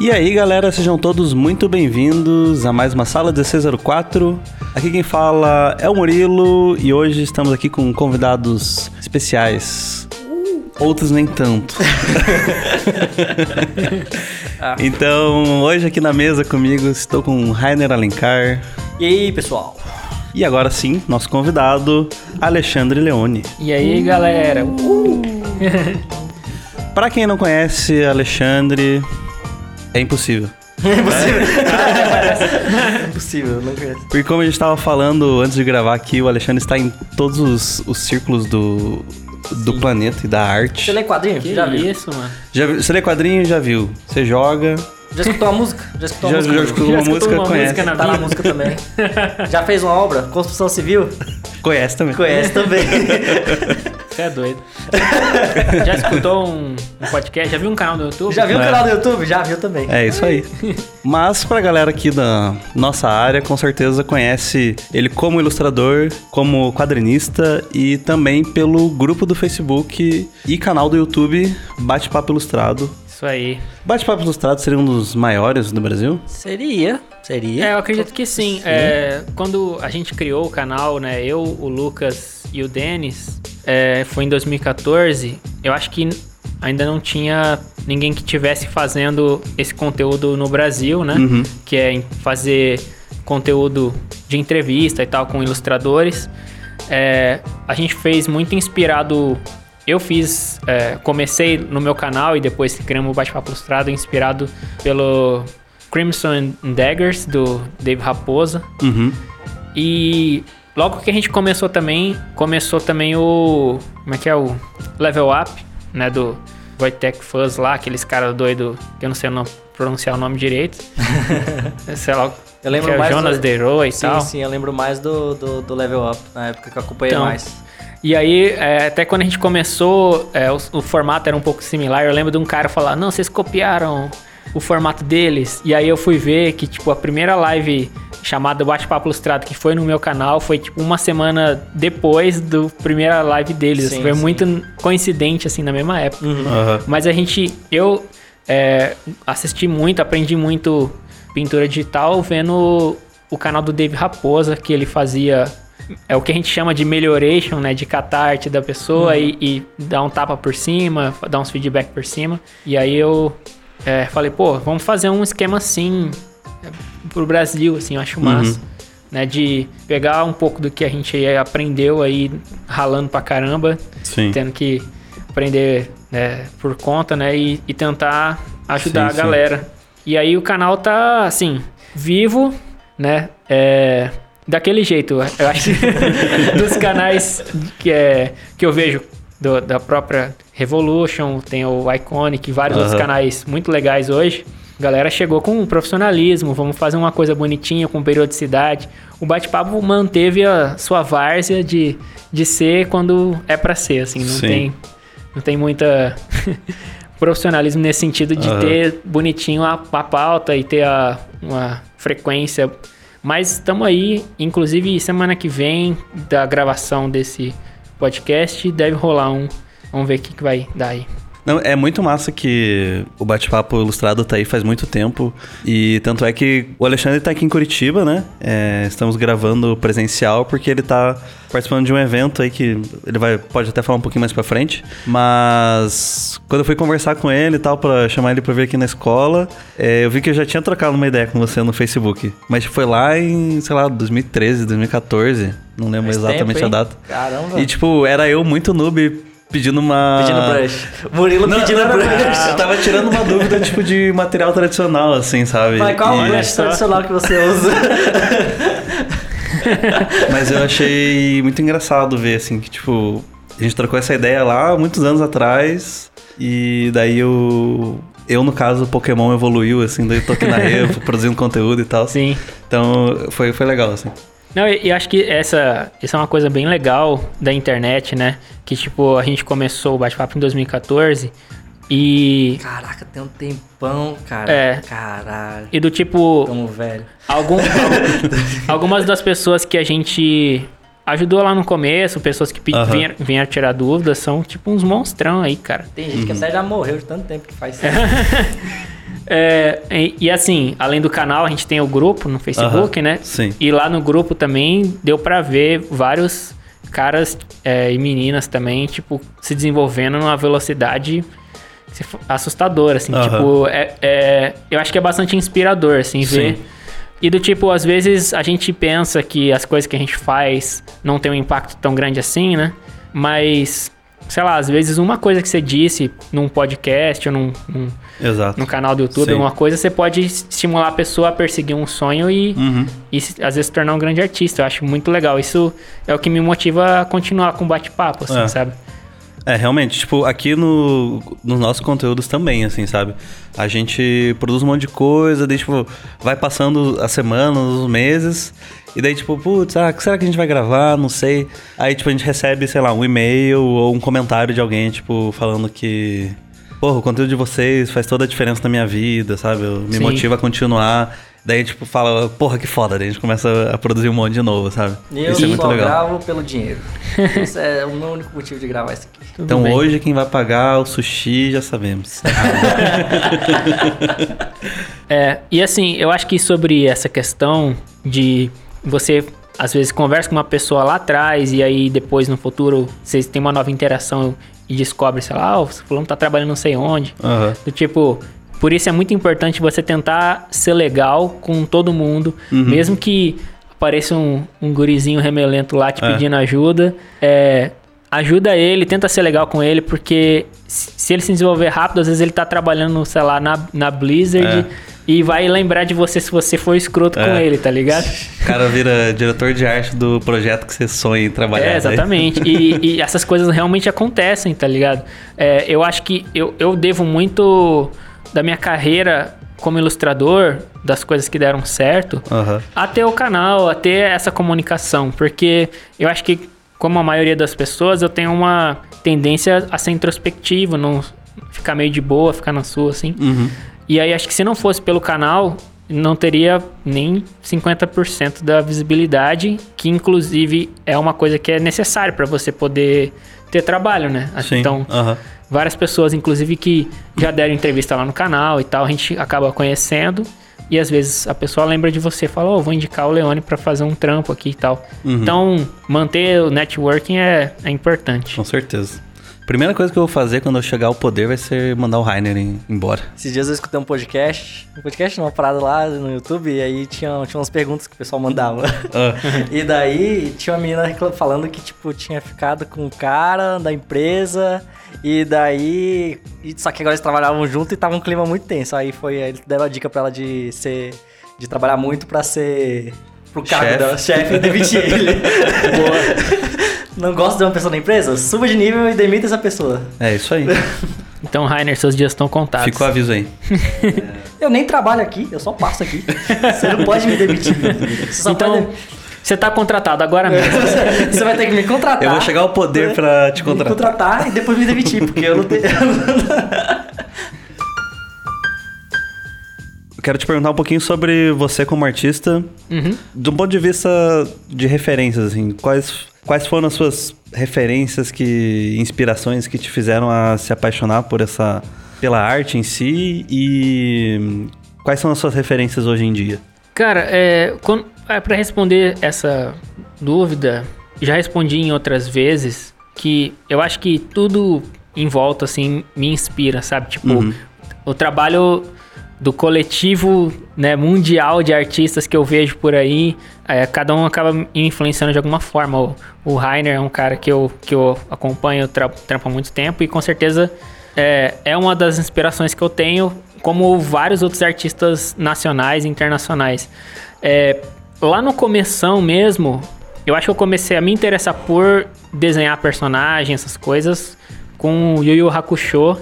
E aí, galera, sejam todos muito bem-vindos a mais uma sala 1604. Aqui quem fala é o Murilo e hoje estamos aqui com convidados especiais. Outros nem tanto. então, hoje aqui na mesa comigo estou com Rainer Alencar. E aí, pessoal? E agora sim, nosso convidado, Alexandre Leone. E aí, galera? Uh! Para quem não conhece Alexandre, é impossível. É impossível. é impossível, não conheço. Porque como a gente estava falando antes de gravar aqui, o Alexandre está em todos os, os círculos do, do planeta e da arte. Você lê quadrinho? Que já viu? isso, mano? Já, você lê quadrinho, já viu. Você joga, Já escutou a música? Já escutou já, a música? já escutou Já uma escutou música, uma conhece. música na Tá na música também. Já fez uma obra? Construção civil? Conhece também. Conhece também. Você é doido. Já escutou um, um podcast? Já viu um canal do YouTube? Já viu o É. canal do YouTube? Já viu também. É isso aí. Mas pra galera aqui da nossa área, com certeza conhece ele como ilustrador, como quadrinista e também pelo grupo do Facebook e canal do YouTube Bate-Papo Ilustrado. Isso aí. Bate-Papo Ilustrado seria um dos maiores do Brasil? Seria. Seria. É, eu acredito que sim. É, quando a gente criou o canal, né? Eu, o Lucas e o Denis, é, foi em 2014. Eu acho que ainda não tinha ninguém que tivesse fazendo esse conteúdo no Brasil, né? Uhum. Que é fazer conteúdo de entrevista e tal com ilustradores. É, a gente fez muito inspirado. Eu fiz, é, comecei no meu canal e depois criamos o Bate-Papo Ilustrado inspirado pelo Crimson Daggers do Dave Raposa. Uhum. E logo que a gente começou também, começou também o. Como é que é? O Level Up, né? Do Wojtek Fuzz lá, aqueles caras doidos, que eu não sei o nome- pronunciar o nome direito. sei lá. Eu lembro que é mais Jonas do- Dero e Sim, tal. sim, eu lembro mais do, do, do Level Up, na época que eu acompanhei Então, mais. E aí, é, até quando a gente começou, é, o, o formato era um pouco similar. Eu lembro de um cara falar: Não, vocês copiaram o formato deles. E aí eu fui ver que, tipo, a primeira live chamada Bate-Papo Ilustrado, que foi no meu canal, foi, tipo, uma semana depois do primeira live deles. Sim, foi sim. muito coincidente, assim, na mesma época. Aham. Mas a gente, eu é, assisti muito, aprendi muito pintura digital vendo o canal do Dave Raposa, que ele fazia é o que a gente chama de melhoration, né, de catar a arte da pessoa e, e dar um tapa por cima, dar uns feedback por cima. E aí eu é, falei, pô, vamos fazer um esquema assim pro Brasil, assim, eu acho massa. Né, de pegar um pouco do que a gente aprendeu aí ralando pra caramba Sim. tendo que aprender né, por conta, né? E, e tentar ajudar Sim, a sim. galera. E aí o canal tá, assim, vivo, né? É, daquele jeito. Eu acho dos canais que, é, que eu vejo do- da própria Revolution, tem o Iconic, vários outros canais muito legais hoje. A galera chegou com profissionalismo, vamos fazer uma coisa bonitinha, com periodicidade. O bate-papo manteve a sua várzea de, de ser quando é pra ser, assim, não Sim. tem não tem muita profissionalismo nesse sentido de Aham. ter bonitinho a, a pauta e ter a, uma frequência. Mas estamos aí, inclusive semana que vem da gravação desse podcast deve rolar um. Vamos ver o que, que vai dar aí. Não, é muito massa que o bate-papo ilustrado tá aí faz muito tempo. E tanto é que o Alexandre tá aqui em Curitiba, né? É, estamos gravando presencial porque ele tá participando de um evento aí que ele vai, pode até falar um pouquinho mais pra frente. Mas quando eu fui conversar com ele e tal, pra chamar ele pra vir aqui na escola, é, eu vi que eu já tinha trocado uma ideia com você no Facebook. Mas foi lá em, sei lá, 2013, 2014. Não lembro Faz exatamente tempo, a data. Caramba. E tipo, era eu muito noob pedindo uma. Pedindo brush. Murilo Não, pedindo não, não, brush. Eu tava tirando uma dúvida, tipo, de material tradicional, assim, sabe? Mas qual E- o brush tradicional que você usa? Mas eu achei muito engraçado ver, assim, que, tipo, a gente trocou essa ideia lá muitos anos atrás. E daí eu. Eu, no caso, o Pokémon evoluiu, assim, daí eu tô aqui na Revo, produzindo conteúdo e tal. Sim. Então, foi, foi legal, assim. Não, e, e acho que essa, essa é uma coisa bem legal da internet, né? Que tipo, a gente começou o bate-papo em 2014 e. Caraca, tem um tempão, cara. É. Caralho. E do tipo, Como velho. algum, algumas das pessoas que a gente ajudou lá no começo, pessoas que Aham. vieram, vieram tirar dúvidas, são tipo uns monstrão aí, cara. Tem gente que até já morreu de tanto tempo que faz isso. É, e, e assim, além do canal, a gente tem o grupo no Facebook, Aham, né? sim. E lá no grupo também deu pra ver vários caras é, e meninas também, tipo, se desenvolvendo numa velocidade assustadora, assim. Aham. Tipo, é, é- eu acho que é bastante inspirador, assim, ver. Sim. E do tipo, às vezes a gente pensa que as coisas que a gente faz não tem um impacto tão grande assim, né? Mas, sei lá, às vezes uma coisa que você disse num podcast ou num, num, no canal do YouTube, Sim. uma coisa, você pode estimular a pessoa a perseguir um sonho e, Uhum. e às vezes se tornar um grande artista. Eu acho muito legal. Isso é o que me motiva a continuar com o bate-papo, assim, É. sabe? É, realmente, tipo, aqui no, nos nossos conteúdos também, assim, sabe? A gente produz um monte de coisa, daí, tipo, vai passando as semanas, os meses, e daí, tipo, putz, ah, será que a gente vai gravar? Não sei. Aí, tipo, a gente recebe, sei lá, um e-mail ou um comentário de alguém, tipo, falando que. Porra, o conteúdo de vocês faz toda a diferença na minha vida, sabe? Eu- Me Sim. motiva a continuar. Daí, tipo, fala, porra, que foda. Daí a gente começa a produzir um monte de novo, sabe? Eu Isso é muito só legal. gravo pelo dinheiro. Esse é o meu único motivo de gravar isso aqui. Tudo Então bem. hoje quem vai pagar o sushi já sabemos. É, e assim, eu acho que sobre essa questão de você às vezes conversa com uma pessoa lá atrás e aí depois no futuro vocês têm uma nova interação e descobre, sei lá, oh, esse fulano tá trabalhando não sei onde. Aham. Do tipo, por isso é muito importante você tentar ser legal com todo mundo, Uhum. mesmo que apareça um, um gurizinho remelento lá te É. pedindo ajuda. É, ajuda ele, tenta ser legal com ele, porque se ele se desenvolver rápido, às vezes ele tá trabalhando, sei lá, na, na Blizzard É. e vai lembrar de você se você for escroto com É. ele, tá ligado? O cara vira diretor de arte do projeto que você sonha em trabalhar. É, né? exatamente. E, e essas coisas realmente acontecem, tá ligado? É, eu acho que eu, eu devo muito da minha carreira como ilustrador, das coisas que deram certo, Aham. a ter o canal, a ter essa comunicação. Porque eu acho que, como a maioria das pessoas, eu tenho uma tendência a ser introspectivo, não ficar meio de boa, ficar na sua, assim. Uhum. E aí acho que se não fosse pelo canal, não teria nem 50% da visibilidade, que inclusive é uma coisa que é necessária para você poder ter trabalho, né? Sim. Então. Várias pessoas, inclusive, que já deram entrevista lá no canal e tal, a gente acaba conhecendo. E às vezes a pessoa lembra de você e fala, ô, vou indicar o Leone para fazer um trampo aqui e tal. Uhum. Então, manter o networking é, é importante. Com certeza. Primeira coisa que eu vou fazer quando eu chegar ao poder vai ser mandar o Rainer em- embora. Esses dias eu escutei um podcast, um podcast, uma parada lá no YouTube, e aí tinha, tinha umas perguntas que o pessoal mandava. Ah, E daí tinha uma menina falando que, tipo, tinha ficado com um cara da empresa, e daí. Só que agora eles trabalhavam junto e tava um clima muito tenso. Aí foi. Aí deram a dica pra ela de ser. de trabalhar muito pra ser. pro cargo Chefe. chefe e demitir ele. Não gosta de uma pessoa na empresa? Suba de nível e demita essa pessoa. é isso aí. Então, Rainer, seus dias estão contados. Fica o aviso aí. Eu nem trabalho aqui, eu só passo aqui. Você não pode me demitir. Você só Então, pode... você tá contratado agora mesmo. Você vai ter que me contratar. Eu vou chegar ao poder pra te Me contratar. contratar e depois me demitir, porque eu não tenho. Eu quero te perguntar um pouquinho sobre você como artista, Uhum. do ponto de vista de referências, assim, quais, quais foram as suas referências que inspirações que te fizeram a se apaixonar por essa pela arte em si e quais são as suas referências hoje em dia? Cara, é, é, para responder essa dúvida, já respondi em outras vezes que eu acho que tudo em volta, assim, me inspira, sabe? Tipo, Uhum. o trabalho do coletivo né, mundial de artistas que eu vejo por aí, é, cada um acaba influenciando de alguma forma. O, o Rainer é um cara que eu, que eu acompanho, tra trampo há muito tempo e com certeza é, é uma das inspirações que eu tenho, como vários outros artistas nacionais e internacionais. É, lá no começão mesmo, eu acho que eu comecei a me interessar por desenhar personagens, essas coisas, com o Yu Yu Hakusho.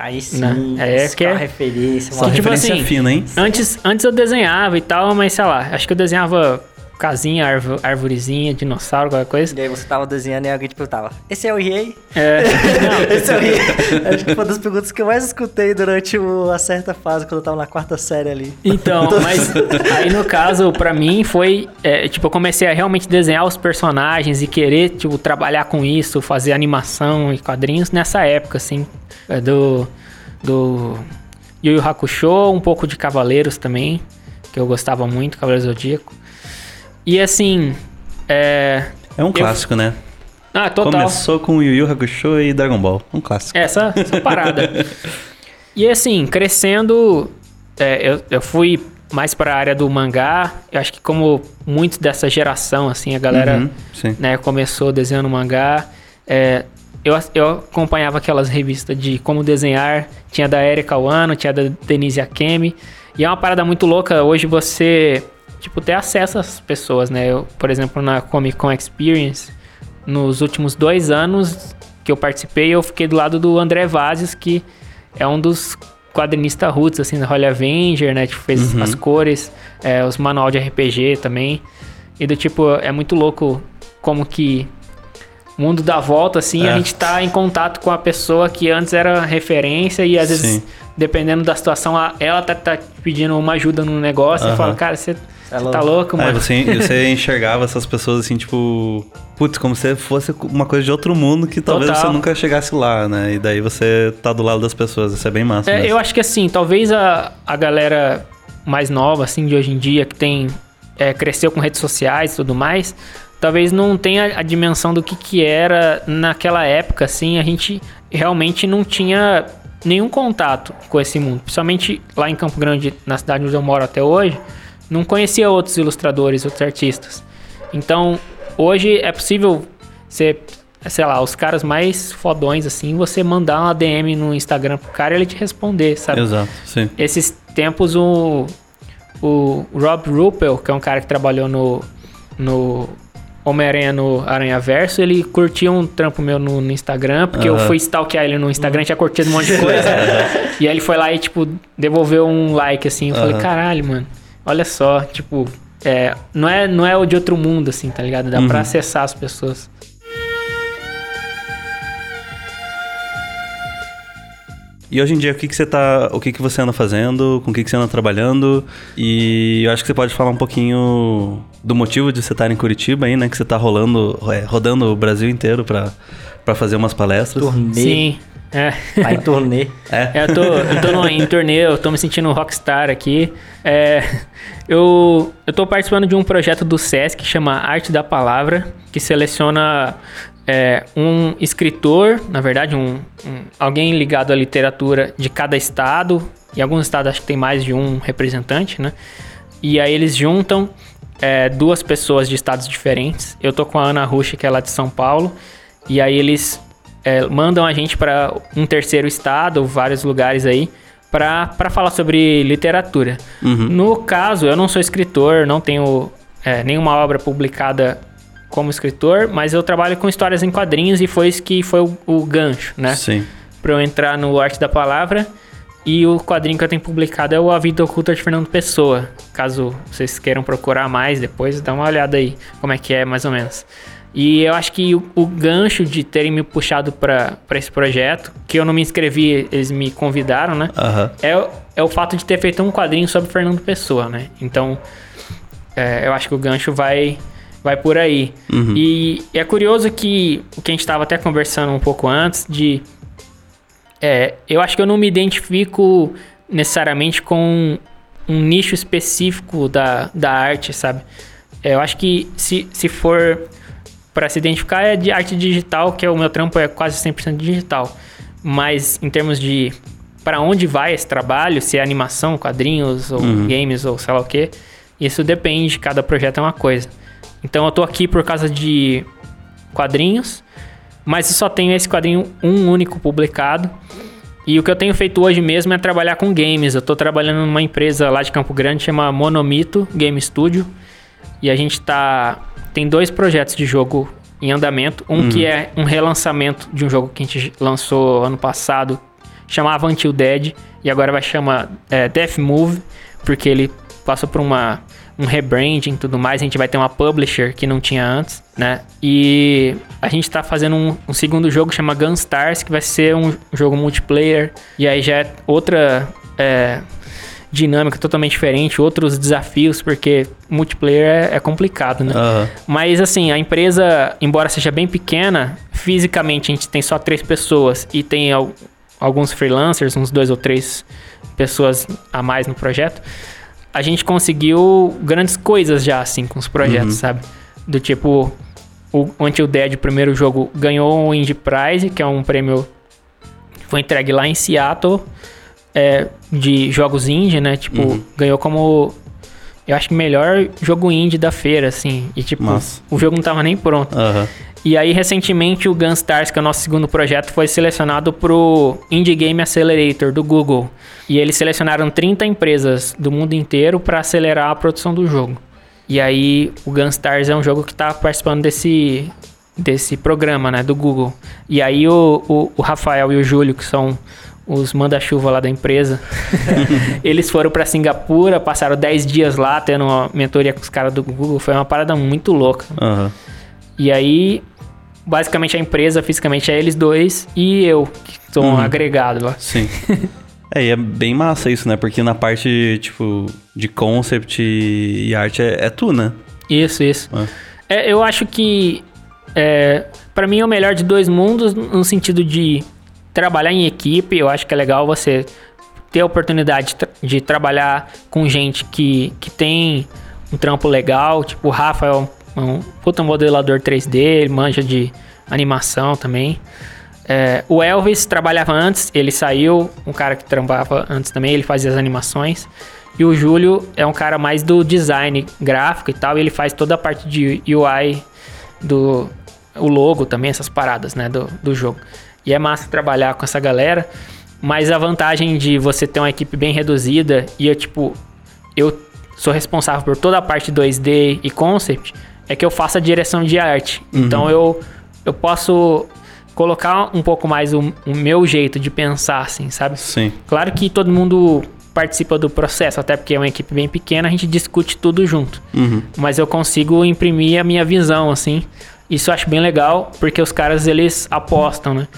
Aí sim, Não, é isso que é- uma referência. Só Uma... Que, tipo referência assim, fina, hein? Antes, antes eu desenhava e tal, mas sei lá, acho que eu desenhava casinha, arvorezinha, dinossauro, qualquer coisa. E aí você tava desenhando e alguém te perguntava, esse é o Riei? É, não, Esse é o Riei. Acho que foi uma das perguntas que eu mais escutei durante o- a certa fase, quando eu tava na quarta série ali. Então, mas aí no caso, pra mim foi, é, tipo, eu comecei a realmente desenhar os personagens e querer, tipo, trabalhar com isso, fazer animação e quadrinhos nessa época, assim, é, do, do Yu Yu Hakusho, um pouco de Cavaleiros também, que eu gostava muito, Cavaleiros Zodíaco. E assim, é... É um clássico, né? Ah, total. Começou com Yu Yu Hakusho e Dragon Ball. Um clássico. Essa, essa parada. e assim, crescendo, é, eu, eu fui mais para a área do mangá. Eu acho que como muitos dessa geração, assim, a galera Uhum, né, começou desenhando mangá. É, eu, eu acompanhava aquelas revistas de como desenhar. Tinha da Erika Wano, tinha da Denise Akemi. E é uma parada muito louca hoje você, tipo, ter acesso às pessoas, né? Eu, por exemplo, na Comic Con Experience, nos últimos dois anos que eu participei, eu fiquei do lado do André Vazes, que é um dos quadrinistas roots, assim, da Holy Avenger, né? Tipo, fez Uhum. as cores, é, os manual de RPG também. E do tipo, é muito louco como que o mundo dá volta, assim, É. a gente tá em contato com a pessoa que antes era referência e às vezes, Sim. dependendo da situação, ela tá, tá pedindo uma ajuda no negócio e Aham. fala, cara, você Tá louco, É, mano. você, você enxergava essas pessoas assim, tipo. Putz, como se fosse uma coisa de outro mundo que talvez Total. você nunca chegasse lá, né? E daí você tá do lado das pessoas. Isso é bem massa. É, mesmo. eu acho que assim, talvez a, a galera mais nova, assim, de hoje em dia, que tem. é, cresceu com redes sociais e tudo mais, talvez não tenha a dimensão do que, que era naquela época, assim, a gente realmente não tinha nenhum contato com esse mundo. Principalmente lá em Campo Grande, na cidade onde eu moro até hoje, não conhecia outros ilustradores, outros artistas. Então, hoje é possível ser, sei lá, os caras mais fodões, assim, você mandar uma DM no Instagram pro cara e ele te responder, sabe? Exato, sim. Esses tempos o, o Rob Ruppel, que é um cara que trabalhou no, no Homem-Aranha no Aranha Verso, ele curtia um trampo meu no, no Instagram, porque eu Aham. fui stalkear ele no Instagram, tinha curtido um monte de coisa. e aí ele foi lá e, tipo, devolveu um like, assim. Eu falei, Aham. caralho, mano, olha só, tipo, é, não, é, não é o de outro mundo, assim, tá ligado? Dá pra Uhum. acessar as pessoas. E hoje em dia, o que, que você tá. O que, que você anda fazendo? Com o que, que você anda trabalhando? E eu acho que você pode falar um pouquinho do motivo de você estar em Curitiba aí, né? Que você tá rolando, é, rodando o Brasil inteiro pra, pra fazer umas palestras. Turnê. Sim, é. Vai em turnê. É. É, eu tô, eu tô no, em turnê, eu tô me sentindo um rockstar aqui. É, eu, eu tô participando de um projeto do SESC que chama Arte da Palavra, que seleciona é, um escritor, na verdade, um, um- alguém ligado à literatura de cada estado. Em alguns estados acho que tem mais de um representante, né? E aí eles juntam é, duas pessoas de estados diferentes. Eu tô com a Ana Ruxa, que é lá de São Paulo. E aí eles é, mandam a gente para um terceiro estado, ou vários lugares aí, para falar sobre literatura. Uhum. No caso, eu não sou escritor, não tenho é, nenhuma obra publicada como escritor, mas eu trabalho com histórias em quadrinhos e foi isso que foi o, o gancho, né? Sim. Pra eu entrar no Arte da Palavra. E o quadrinho que eu tenho publicado é o A Vida Oculta de Fernando Pessoa. Caso vocês queiram procurar mais depois, dá uma olhada aí como é que é, mais ou menos. E eu acho que o, o gancho de terem me puxado pra esse projeto, que eu não me inscrevi, eles me convidaram, né? Aham. é, o- é o fato de ter feito um quadrinho sobre Fernando Pessoa, né? Então, é, eu acho que o gancho vai, vai por aí. Uhum. E, e é curioso que o que a gente estava até conversando um pouco antes de. É, eu acho que eu não me identifico necessariamente com um nicho específico da, da arte, sabe? É, eu acho que se, se for para se identificar é de arte digital, que é o meu trampo é quase 100% digital. Mas em termos de para onde vai esse trabalho, se é animação, quadrinhos ou games ou sei lá o que, isso depende, cada projeto é uma coisa. Então eu tô aqui por causa de quadrinhos, mas eu só tenho esse quadrinho um único publicado. E o que eu tenho feito hoje mesmo é trabalhar com games. Eu tô trabalhando numa empresa lá de Campo Grande, chama Monomito Game Studio. E a gente tá. Tem dois projetos de jogo em andamento. Um que é um relançamento de um jogo que a gente lançou ano passado, chamava Until Dead. E agora vai chamar é, Death Move, porque ele passou por uma, um rebranding e tudo mais. A gente vai ter uma publisher que não tinha antes, né? E a gente tá fazendo um, um segundo jogo que chama Gunstars, que vai ser um jogo multiplayer. E aí já é outra. é, dinâmica totalmente diferente, outros desafios, porque multiplayer é, é complicado, né? Aham. Mas assim, a empresa, embora seja bem pequena, fisicamente a gente tem só três pessoas e tem al- alguns freelancers, uns dois ou três pessoas a mais no projeto, a gente conseguiu grandes coisas já, assim, com os projetos, Uhum. sabe? Do tipo, o Until Dead, o primeiro jogo, ganhou o Indie Prize, que é um prêmio que foi entregue lá em Seattle, é, de jogos indie, né? Tipo, Uhum. ganhou como, eu acho que melhor jogo indie da feira, assim. E tipo, o jogo não tava nem pronto. Aham. E aí, recentemente, o Gunstars, que é o nosso segundo projeto, foi selecionado pro Indie Game Accelerator do Google. E eles selecionaram 30 empresas do mundo inteiro para acelerar a produção do jogo. E aí, o Gunstars é um jogo que tá participando desse, desse programa, né, do Google. E aí, o, o, o Rafael e o Júlio, que são os manda-chuva lá da empresa, eles foram para Singapura, passaram 10 dias lá tendo uma mentoria com os caras do Google. Foi uma parada muito louca. Aham. E aí, basicamente a empresa fisicamente é eles dois e eu, que sou um Uhum. agregado lá. Sim. É, e é bem massa isso, né? Porque na parte, tipo, de concept e arte é, é tu, né? Isso, isso. Ah. É, eu acho que é, para mim é o melhor de dois mundos no sentido de trabalhar em equipe. Eu acho que é legal você ter a oportunidade de, tra- de trabalhar com gente que, que tem um trampo legal. Tipo, o Rafa é um, um puta modelador 3D, ele manja de animação também. É, o Elvis trabalhava antes, ele saiu, um cara que trampava antes também, ele fazia as animações. E o Júlio é um cara mais do design gráfico e tal, e ele faz toda a parte de UI do o logo também, essas paradas, né, do, do jogo. E é massa trabalhar com essa galera, mas a vantagem de você ter uma equipe bem reduzida e eu, tipo, eu sou responsável por toda a parte 2D e concept, é que eu faço a direção de arte. Então eu, eu posso colocar um pouco mais o, o meu jeito de pensar, assim, sabe? Sim. Claro que todo mundo participa do processo, até porque é uma equipe bem pequena, a gente discute tudo junto. Uhum. Mas eu consigo imprimir a minha visão, assim. Isso eu acho bem legal, porque os caras, eles apostam, né?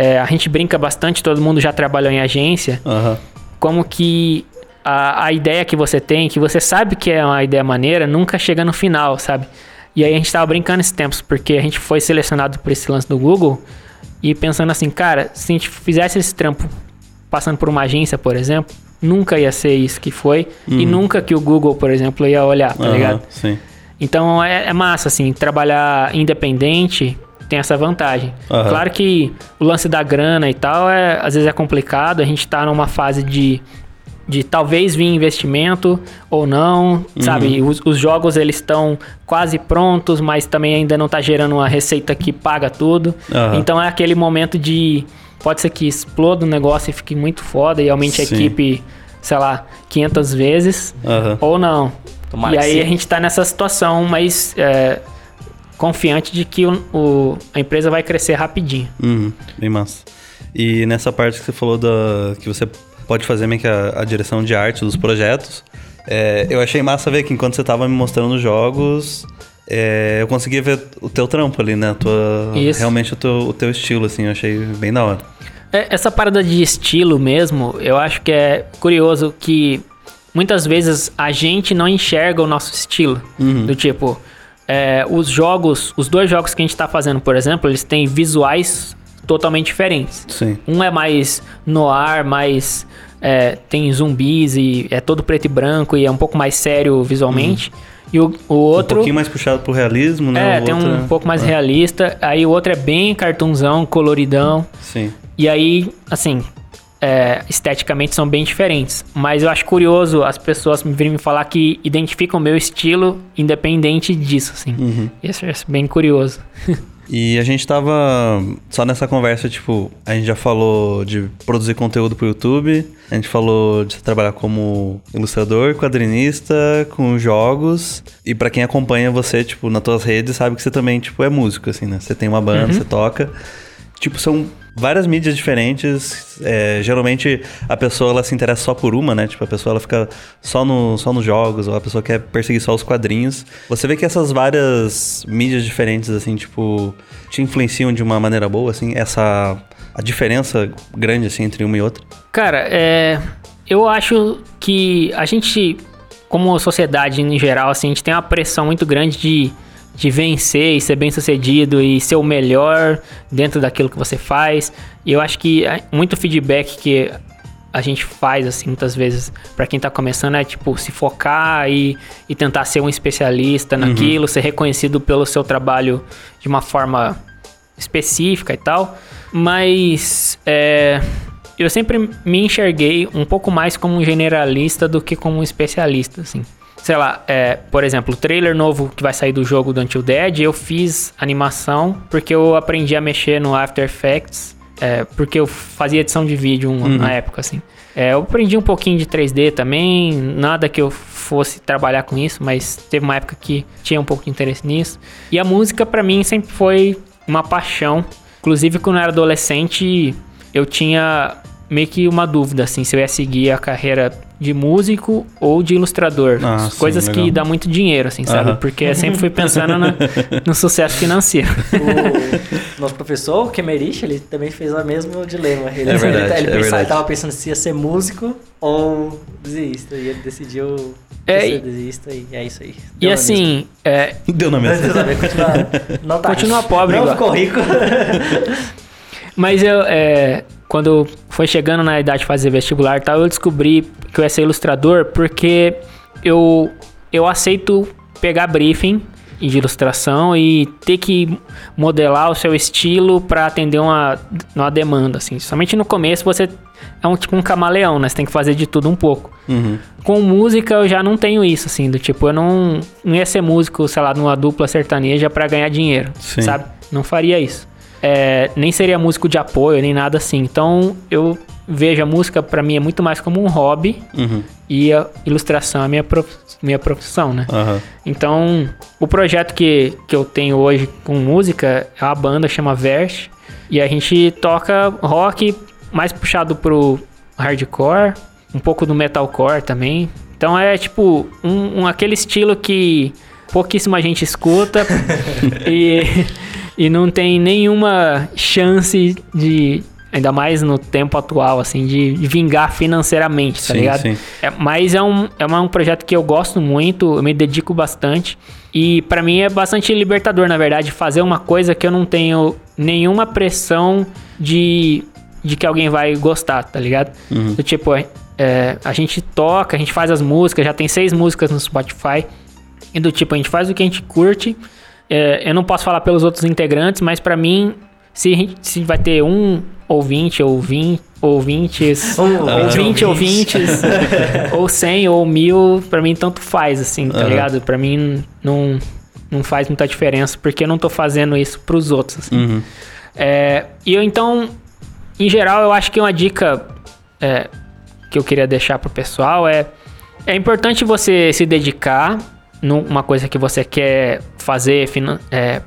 É, a gente brinca bastante, todo mundo já trabalhou em agência, Aham. como que a, a ideia que você tem, que você sabe que é uma ideia maneira, nunca chega no final, sabe? E aí a gente tava brincando esses tempos, porque a gente foi selecionado por esse lance do Google e pensando assim, cara, se a gente fizesse esse trampo passando por uma agência, por exemplo, nunca ia ser isso que foi e nunca que o Google, por exemplo, ia olhar, tá Aham, ligado? Sim. Então é, é massa, assim, trabalhar independente tem essa vantagem. Aham. Claro que o lance da grana e tal, é, às vezes é complicado, a gente tá numa fase de, de talvez vir investimento ou não, sabe? Os, os jogos eles estão quase prontos, mas também ainda não tá gerando uma receita que paga tudo. Aham. Então é aquele momento de. Pode ser que exploda o negócio e fique muito foda e aumente a Sim. equipe, sei lá, 500 vezes. Aham. Ou não. Tomara e que aí sim. a gente tá nessa situação, mas é, confiante de que o, o- a empresa vai crescer rapidinho. Uhum, bem massa. E nessa parte que você falou da que você pode fazer meio que a, a direção de arte dos projetos, é, eu achei massa ver que enquanto você tava me mostrando os jogos, é, eu conseguia ver o teu trampo ali, né? Tua, Isso. realmente o teu, o teu estilo, assim, eu achei bem da hora. É, Essa parada de estilo mesmo, eu acho que é curioso que muitas vezes a gente não enxerga o nosso estilo. Do tipo, é, os jogos, os dois jogos que a gente tá fazendo, por exemplo, eles têm visuais totalmente diferentes. Sim. Um é mais noir, mais. é, tem zumbis e é todo preto e branco e é um pouco mais sério visualmente. E o, o Um outro. pouquinho mais puxado pro realismo, né? é, O tem outro um pouco mais é, realista. Aí o outro é bem cartunzão, coloridão. Sim. E aí, assim, é, esteticamente são bem diferentes. Mas eu acho curioso as pessoas me virem me falar que identificam o meu estilo independente disso, assim. Uhum. Isso é bem curioso. E a gente tava só nessa conversa, tipo, a gente já falou de produzir conteúdo pro YouTube, a gente falou de trabalhar como ilustrador, quadrinista, com jogos. E pra quem acompanha você, tipo, nas tuas redes, sabe que você também, tipo, é músico, assim, né? Você tem uma banda, você toca. Tipo, são várias mídias diferentes. É, geralmente a pessoa ela se interessa só por uma, né? Tipo, a pessoa ela fica só, no, só nos jogos, ou a pessoa quer perseguir só os quadrinhos. Você vê que essas várias mídias diferentes, assim, tipo, te influenciam de uma maneira boa, assim, essa. A diferença grande, assim, entre uma e outra. Cara, é, eu acho que a gente, como sociedade em geral, assim, a gente tem uma pressão muito grande de, de vencer e ser bem sucedido e ser o melhor dentro daquilo que você faz. E eu acho que é, muito feedback que a gente faz, assim, muitas vezes, para quem tá começando, é tipo, se focar e, e tentar ser um especialista naquilo, ser reconhecido pelo seu trabalho de uma forma específica e tal. Mas é, eu sempre me enxerguei um pouco mais como um generalista do que como um especialista, assim. Sei lá, é, por exemplo, o trailer novo que vai sair do jogo do Until Dead, eu fiz animação porque eu aprendi a mexer no After Effects, é, porque eu fazia edição de vídeo um- na época, assim. É, eu aprendi um pouquinho de 3D também, nada que eu fosse trabalhar com isso, mas teve uma época que tinha um pouco de interesse nisso. E a música pra mim sempre foi uma paixão. Inclusive quando eu era adolescente, eu tinha meio que uma dúvida assim, se eu ia seguir a carreira de músico ou de ilustrador. Ah, sim, Coisas que legal. dá muito dinheiro, assim, sabe? Porque eu sempre fui pensando na- no sucesso financeiro. O nosso professor, o Kemerich, ele também fez o mesmo dilema. Ele, É verdade, ele, ele é pensava, ele tava pensando se ia ser músico ou desenhista. E ele decidiu É, ser e- desenhista e é isso aí. E assim, é, Deu na mesma. Deus sabe, continua, não tá Continua rico. pobre Não igual. ficou rico. Mas eu, é, quando foi chegando na idade de fazer vestibular e tal, eu descobri que eu ia ser ilustrador porque eu, eu aceito pegar briefing de ilustração e ter que modelar o seu estilo para atender uma, uma demanda, assim. Somente no começo você é um tipo um camaleão, né? Você tem que fazer de tudo um pouco. Uhum. Com música eu já não tenho isso, assim, do tipo, eu não, não ia ser músico, sei lá, numa dupla sertaneja pra ganhar dinheiro, Sim. sabe? Não faria isso. É, nem seria músico de apoio, nem nada assim. Então eu vejo a música pra mim é muito mais como um hobby Uhum. e a ilustração é a minha, prof- minha profissão, né? Aham. Então, o projeto que, que eu tenho hoje com música é uma banda chama Verse. E a gente toca rock mais puxado pro hardcore, um pouco do metalcore também. Então é tipo um, um- aquele estilo que pouquíssima gente escuta e, e não tem nenhuma chance de, ainda mais no tempo atual, assim, de vingar financeiramente, tá Sim, ligado? sim. É, mas é um, é um projeto que eu gosto muito, eu me dedico bastante. E pra mim é bastante libertador, na verdade, fazer uma coisa que eu não tenho nenhuma pressão de, de que alguém vai gostar, tá ligado? Do tipo, é, a gente toca, a gente faz as músicas, já tem seis músicas no Spotify. E do tipo, a gente faz o que a gente curte. É, eu não posso falar pelos outros integrantes, mas pra mim, se, se vai ter um ouvinte ou vinte ouvintes, Um ou ouvinte, 20 ouvinte. ouvintes, ou 100 ou mil, pra mim tanto faz, assim, tá Aham. ligado? Pra mim não, não faz muita diferença, porque eu não tô fazendo isso pros outros, assim. Uhum. É, e eu então, em geral, eu acho que uma dica é, que eu queria deixar pro pessoal é é importante você se dedicar numa coisa que você quer fazer é,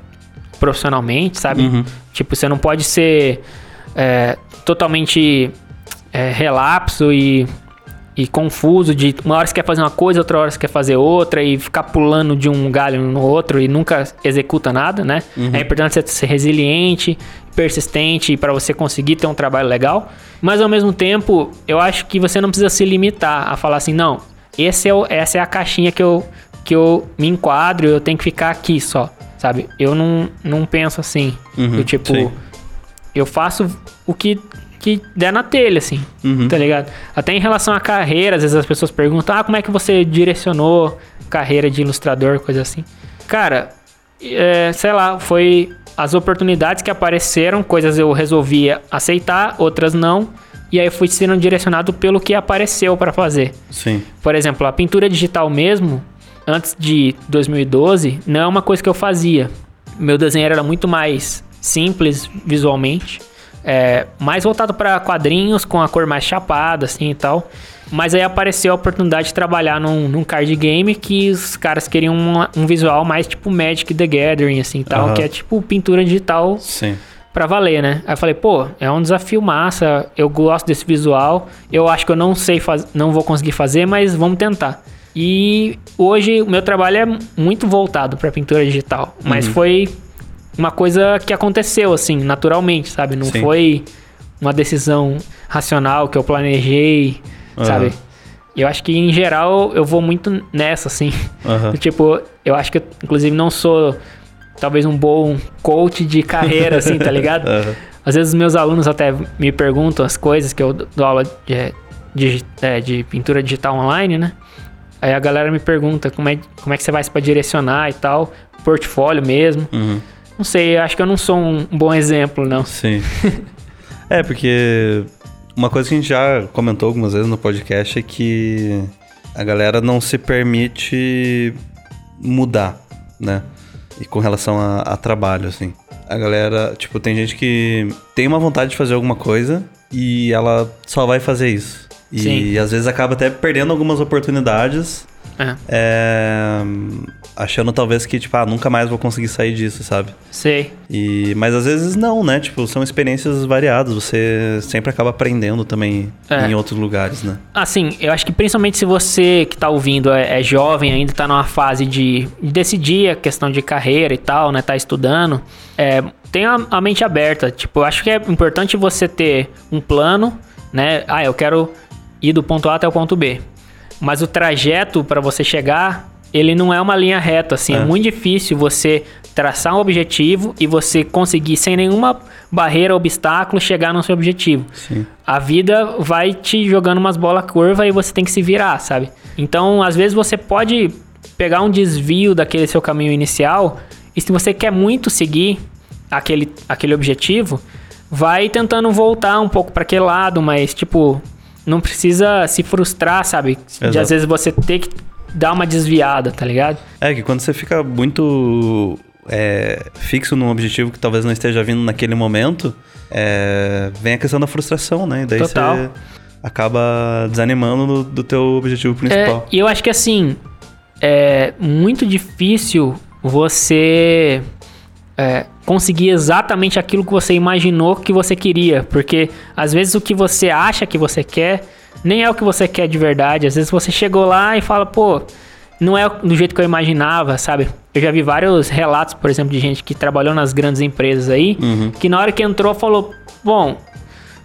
profissionalmente, sabe? Uhum. Tipo, você não pode ser é, totalmente é, relapso e, e confuso de uma hora você quer fazer uma coisa, outra hora você quer fazer outra e ficar pulando de um galho no outro e nunca executa nada, né? É importante você ser resiliente, persistente para você conseguir ter um trabalho legal. Mas ao mesmo tempo, eu acho que você não precisa se limitar a falar assim, não, esse é o, essa é a caixinha que eu, que eu me enquadro, eu tenho que ficar aqui só, sabe? Eu não, não penso assim, Uhum, do tipo, sim. eu faço o que, que der na telha, assim, Uhum. tá ligado? Até em relação à carreira, às vezes as pessoas perguntam, ah, como é que você direcionou carreira de ilustrador, coisa assim. Cara, é, sei lá, foi as oportunidades que apareceram, coisas eu resolvi aceitar, outras não, e aí eu fui sendo direcionado pelo que apareceu para fazer. Sim. Por exemplo, a pintura digital mesmo, antes de 2012, não é uma coisa que eu fazia. Meu desenho era muito mais simples visualmente, é, mais voltado para quadrinhos, com a cor mais chapada, assim e tal. Mas aí apareceu a oportunidade de trabalhar num, num card game que os caras queriam uma- um visual mais tipo Magic the Gathering, assim e tal, Aham. que é tipo pintura digital Sim. pra valer, né? Aí eu falei, pô, é um desafio massa, eu gosto desse visual, eu acho que eu não sei fazer, não vou conseguir fazer, mas vamos tentar. E hoje o meu trabalho é muito voltado pra pintura digital, mas foi uma coisa que aconteceu assim, naturalmente, sabe? Não Sim. foi uma decisão racional que eu planejei, Aham. sabe? Eu acho que em geral eu vou muito nessa assim. Do Tipo, eu acho que eu, inclusive, não sou talvez um bom coach de carreira, assim, tá ligado? Às vezes os meus alunos até me perguntam as coisas que eu dou aula de, digi- é, de pintura digital online, né? Aí a galera me pergunta como é, como é que você vai para direcionar e tal, portfólio mesmo. Uhum. Não sei, acho que eu não sou um bom exemplo, não. Sim. é, porque uma coisa que a gente já comentou algumas vezes no podcast é que a galera não se permite mudar, né? E com relação a, a trabalho, assim. A galera, tipo, tem gente que tem uma vontade de fazer alguma coisa e ela só vai fazer isso. E Sim. às vezes acaba até perdendo algumas oportunidades É, é, achando talvez que, tipo, ah, nunca mais vou conseguir sair disso, sabe? sei. E, mas às vezes não, né? Tipo, são experiências variadas. Você sempre acaba aprendendo também É. em outros lugares, né? Assim, eu acho que principalmente se você que tá ouvindo é, é jovem, ainda tá numa fase de, de decidir a questão de carreira e tal, né? Tá estudando, é, tenha a mente aberta. Tipo, eu acho que é importante você ter um plano, né? Ah, eu quero ir do ponto A até o ponto B. Mas o trajeto para você chegar, ele não é uma linha reta, assim. É. É. muito difícil você traçar um objetivo e você conseguir, sem nenhuma barreira, obstáculo, chegar no seu objetivo. Sim. A vida vai te jogando umas bolas curva e você tem que se virar, sabe? Então, às vezes você pode pegar um desvio daquele seu caminho inicial e se você quer muito seguir aquele, aquele objetivo, vai tentando voltar um pouco para aquele lado, mas tipo, não precisa se frustrar, sabe? De Exato. às vezes você ter que dar uma desviada, tá ligado? É que quando você fica muito é, fixo num objetivo que talvez não esteja vindo naquele momento, é, vem a questão da frustração, né? E daí Total. você acaba desanimando do, do teu objetivo É, principal. e eu acho que assim, é muito difícil você é, conseguir exatamente aquilo que você imaginou que você queria. Porque às vezes o que você acha que você quer nem é o que você quer de verdade. Às vezes você chegou lá e fala, pô, não é do jeito que eu imaginava, sabe? Eu já vi vários relatos, por exemplo, de gente que trabalhou nas grandes empresas aí, Uhum. que na hora que entrou falou, bom,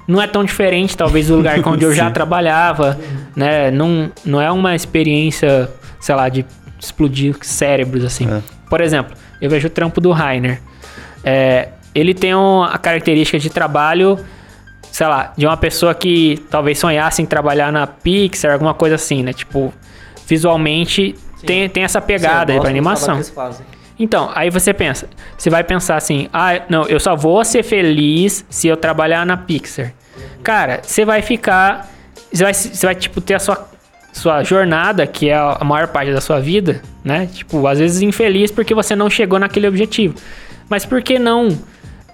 não é tão diferente, talvez, do lugar onde eu já trabalhava, né? Não, não é uma experiência, sei lá, de explodir cérebros, assim. É. Por exemplo, eu vejo o trampo do Rainer. É, ele tem um- a característica de trabalho, sei lá, de uma pessoa que talvez sonhasse em trabalhar na Pixar, alguma coisa assim, né? Tipo, visualmente tem, tem essa pegada aí pra animação. Então, aí você pensa, você vai pensar assim, ah, não, eu só vou ser feliz se eu trabalhar na Pixar. Cara, você vai ficar, você vai, você vai tipo ter a sua sua jornada, que é a maior parte da sua vida, né? Tipo, às vezes infeliz porque você não chegou naquele objetivo. Mas por que não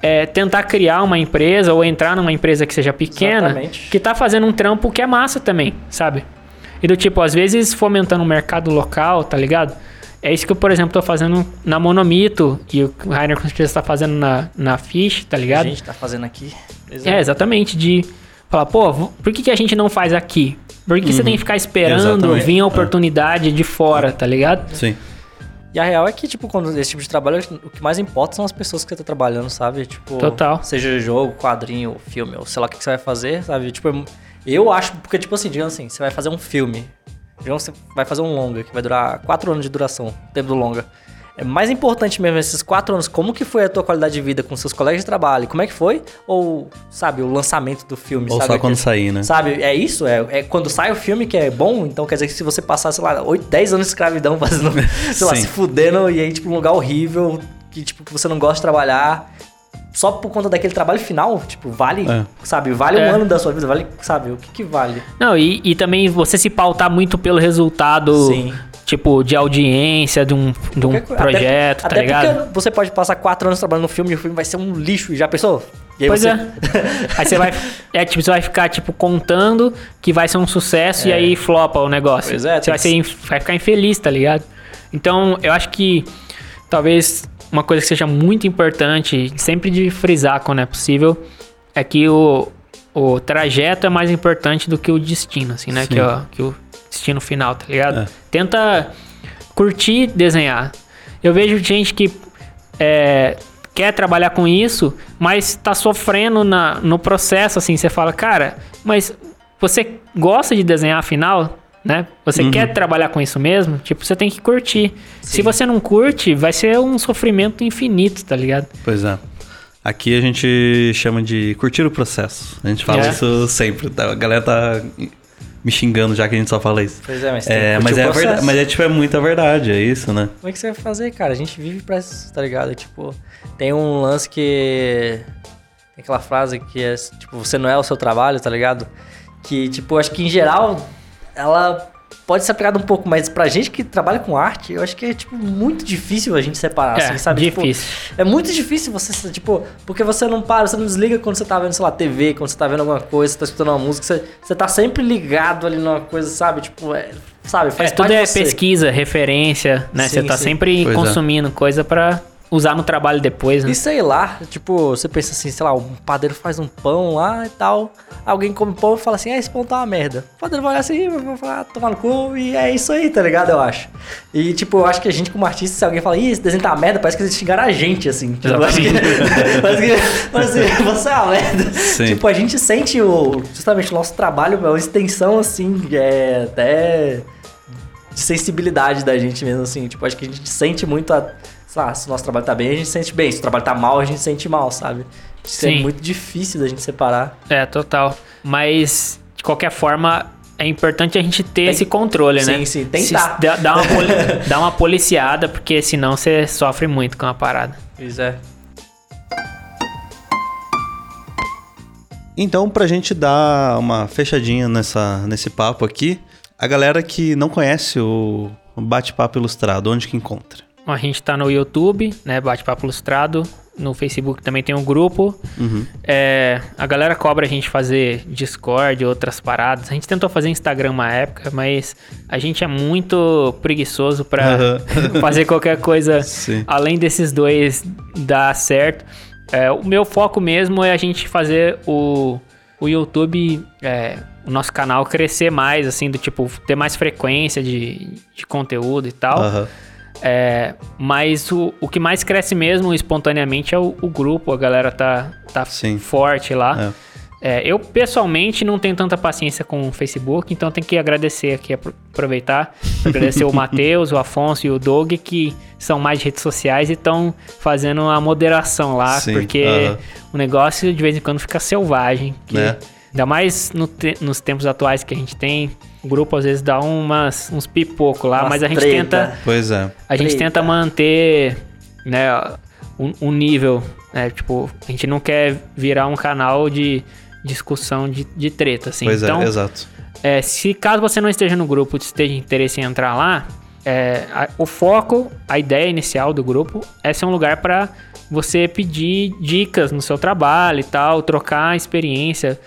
é, tentar criar uma empresa ou entrar numa empresa que seja pequena, Exatamente. que tá fazendo um trampo que é massa também, sabe? E do tipo, às vezes fomentando o mercado local, tá ligado? É isso que eu, por exemplo, tô fazendo na Monomito e o Rainer com certeza tá fazendo na, na Fish, tá A ligado? gente tá fazendo aqui. É, exatamente, de falar, pô, por que, que a gente não faz aqui? Por que, que você tem que ficar esperando Exatamente. vir a É. oportunidade de fora, tá ligado? Sim. E a real é que, tipo, quando esse tipo de trabalho, o que mais importa são as pessoas que você tá trabalhando, sabe? Tipo, Total. Seja jogo, quadrinho, filme, ou sei lá o que que você vai fazer, sabe? Tipo, eu acho, porque, tipo assim, digamos assim, você vai fazer um filme. Digamos que você vai fazer um longa, que vai durar quatro anos de duração, tempo do longa. É mais importante mesmo esses quatro anos, como que foi a tua qualidade de vida com seus colegas de trabalho? Como é que foi? Ou, sabe, o lançamento do filme, Ou sabe? só quando sair, né? Sabe, é isso? É, é quando sai o filme que é bom, então quer dizer que se você passar, sei lá, 8, 10 anos de escravidão fazendo, sei lá, Sim. se fudendo e aí, tipo, um lugar horrível, que, tipo, que você não gosta de trabalhar, só por conta daquele trabalho final, tipo, vale, É. sabe, vale É. um ano da sua vida, vale, sabe, o que que vale? Não, e, e também você se pautar muito pelo resultado, Sim. Tipo, de audiência, de um, de um Qualquer projeto, até, tá até ligado? você pode passar quatro anos trabalhando no filme e o filme vai ser um lixo, e já pensou? Aí Pois você... é. Aí você vai. É tipo, você vai ficar, tipo, contando que vai ser um sucesso e aí flopa o negócio. Pois é, Você vai, ser, vai ficar infeliz, tá ligado? Então, eu acho que talvez uma coisa que seja muito importante, sempre de frisar quando é possível, é que o, o trajeto é mais importante do que o destino, assim, né? Sim. Que, o, que o destino final, tá ligado? É. Tenta curtir desenhar. Eu vejo gente que é, quer trabalhar com isso, mas tá sofrendo na, no processo, assim. Você fala, cara, mas você gosta de desenhar afinal? Né? Você Uhum. quer trabalhar com isso mesmo? Tipo, você tem que curtir. Se você não curte, vai ser um sofrimento infinito, tá ligado? Pois é. Aqui a gente chama de curtir o processo. A gente fala É. isso sempre. tá? A galera tá me xingando já que a gente só fala isso. Pois é, mas É, mas é, verdade, mas é tipo, é muita verdade, é isso, né? Como é que você vai fazer, cara? A gente vive pra isso, tá ligado? Tipo, tem um lance que. Tem aquela frase que é, tipo, você não é o seu trabalho, tá ligado? Que, tipo, acho que em geral, ela pode ser aplicada um pouco, mas pra gente que trabalha com arte, eu acho que é, tipo, muito difícil a gente separar, É, assim, sabe? Tipo, difícil. é muito difícil você, tipo, porque você não para, você não desliga quando você tá vendo, sei lá, TV, quando você tá vendo alguma coisa, você tá escutando uma música, você, você tá sempre ligado ali numa coisa, sabe? Tipo, é, sabe? Faz É, tudo é pesquisa, referência, né? Sim, você tá sim. sempre Pois é. consumindo coisa pra usar no trabalho depois, né? E sei lá, tipo, você pensa assim, sei lá, um padeiro faz um pão lá e tal. Alguém come pão e fala assim, ah, esse pão tá uma merda. O padeiro vai olhar assim, vai falar, ah, tomar no cu, e é isso aí, tá ligado? Eu acho. E, tipo, eu acho que a gente, como artista, se alguém fala, ih, esse desenho tá uma merda, parece que eles xingaram a gente, assim. Tipo, eu acho que, parece que, parece que você é uma merda. Sim. Tipo, a gente sente o, justamente o nosso trabalho, é uma extensão, assim, é até de sensibilidade da gente mesmo, assim. Tipo, acho que a gente sente muito a. Sei lá, se o nosso trabalho tá bem, a gente sente bem. Se o trabalho tá mal, a gente sente mal, sabe? Isso é Sim. muito difícil da gente separar. É, total. Mas, de qualquer forma, é importante a gente ter Tem- esse controle, né? Sim, sim, tentar. Se- dá, dá uma poli- dá uma policiada, porque senão você sofre muito com a parada. Pois é. Então, pra gente dar uma fechadinha nessa, nesse papo aqui, a galera que não conhece o Bate-Papo Ilustrado, onde que encontra? A gente tá no YouTube, né? Bate-Papo Ilustrado. No Facebook também tem um grupo. Uhum. É, a galera cobra a gente fazer Discord outras paradas. A gente tentou fazer Instagram uma época, mas a gente é muito preguiçoso pra Aham. fazer qualquer coisa Sim. além desses dois dar certo. É, o meu foco mesmo é a gente fazer o, o YouTube, é, o nosso canal crescer mais, assim, do tipo, ter mais frequência de, de conteúdo e tal. Aham. É, mas o, o que mais cresce mesmo espontaneamente é o, o grupo, a galera tá, tá Sim. forte lá. É, eu pessoalmente não tenho tanta paciência com o Facebook, então tenho que agradecer aqui, apro- aproveitar, agradecer o Matheus, o Afonso e o Doug, que são mais de redes sociais e estão fazendo a moderação lá, Sim, porque o negócio de vez em quando fica selvagem. Que, Né? Ainda mais no te- nos tempos atuais que a gente tem, o grupo às vezes dá umas, uns pipocos lá, Umas mas a gente treta. tenta Pois é. a gente Treta. tenta manter, né, um, um nível, né, tipo, a gente não quer virar um canal de discussão de, de treta, assim. Pois então, é, exato. é, se caso você não esteja no grupo, esteja interesse em entrar lá, é, a- o foco, a ideia inicial do grupo é ser um lugar para você pedir dicas no seu trabalho e tal, trocar experiência,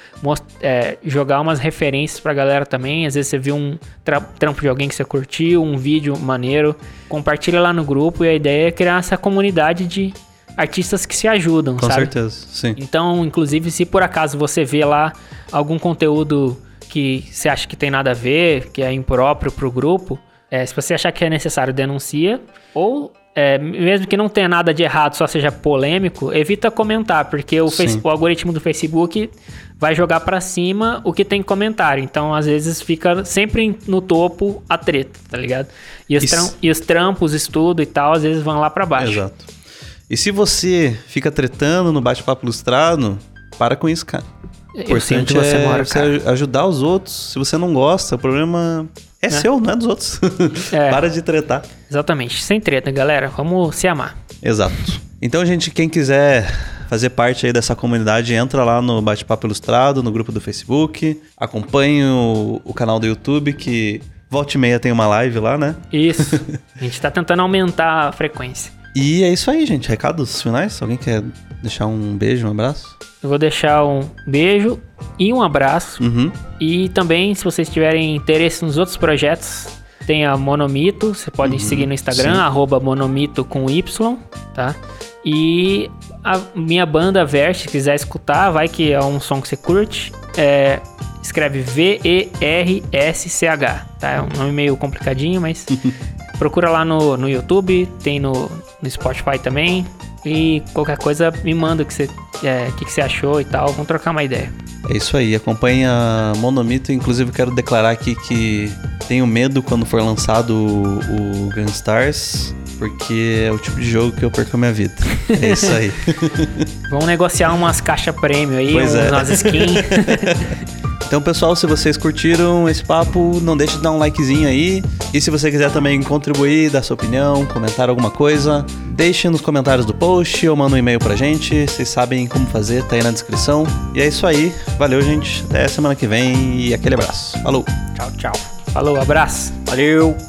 é, jogar umas referências pra galera também. Às vezes você viu um tra- trampo de alguém que você curtiu, um vídeo maneiro, compartilha lá no grupo e a ideia é criar essa comunidade de artistas que se ajudam, Com sabe? certeza, sim. Então, inclusive, se por acaso você vê lá algum conteúdo que você acha que tem nada a ver, que é impróprio pro grupo, é, se você achar que é necessário, denuncia. Ou, é, mesmo que não tenha nada de errado, só seja polêmico, evita comentar, porque o, face- o algoritmo do Facebook vai jogar pra cima o que tem comentário. Então, às vezes, fica sempre no topo a treta, tá ligado? E os, tram- e os trampos, estudo e tal, às vezes vão lá pra baixo. Exato. E se você fica tretando no bate-papo ilustrado, para com isso, cara. Sinto importante você é mora, você ajudar os outros. Se você não gosta, o problema é, seu, não é dos outros. É. para de tretar. Exatamente. Sem treta, galera. Vamos se amar. Exato. Então, gente, quem quiser fazer parte aí dessa comunidade, entra lá no Bate-Papo Ilustrado, no grupo do Facebook, acompanhe o, o canal do YouTube, que volta e meia tem uma live lá, né? Isso. A gente tá tentando aumentar a frequência. E é isso aí, gente. Recados finais? Alguém quer deixar um beijo, um abraço? Eu vou deixar um beijo e um abraço. Uhum. E também, se vocês tiverem interesse nos outros projetos, tem a Monomito. Você pode seguir no Instagram, sim. arroba Monomito com Y, tá? E a minha banda Verse, se quiser escutar, vai que é um som que você curte. É, escreve V-E-R-S-C-H, tá? É um nome meio complicadinho, mas procura lá no, no YouTube, tem no, no Spotify também. E qualquer coisa me manda o que você, é, que, que você achou e tal. Vamos trocar uma ideia. É isso aí, acompanha Monomito. Inclusive, quero declarar aqui que tenho medo quando for lançado o, o Gun Stars, porque é o tipo de jogo que eu perco a minha vida. É isso aí. Vamos negociar umas caixas prêmio aí, Pois é. umas skins. Então, pessoal, se vocês curtiram esse papo, não deixe de dar um likezinho aí. E se você quiser também contribuir, dar sua opinião, comentar alguma coisa, deixe nos comentários do post ou manda um e-mail pra gente. Vocês sabem como fazer, tá aí na descrição. E é isso aí. Valeu, gente. Até semana que vem e aquele abraço. Falou. Tchau, tchau. Falou, abraço. Valeu!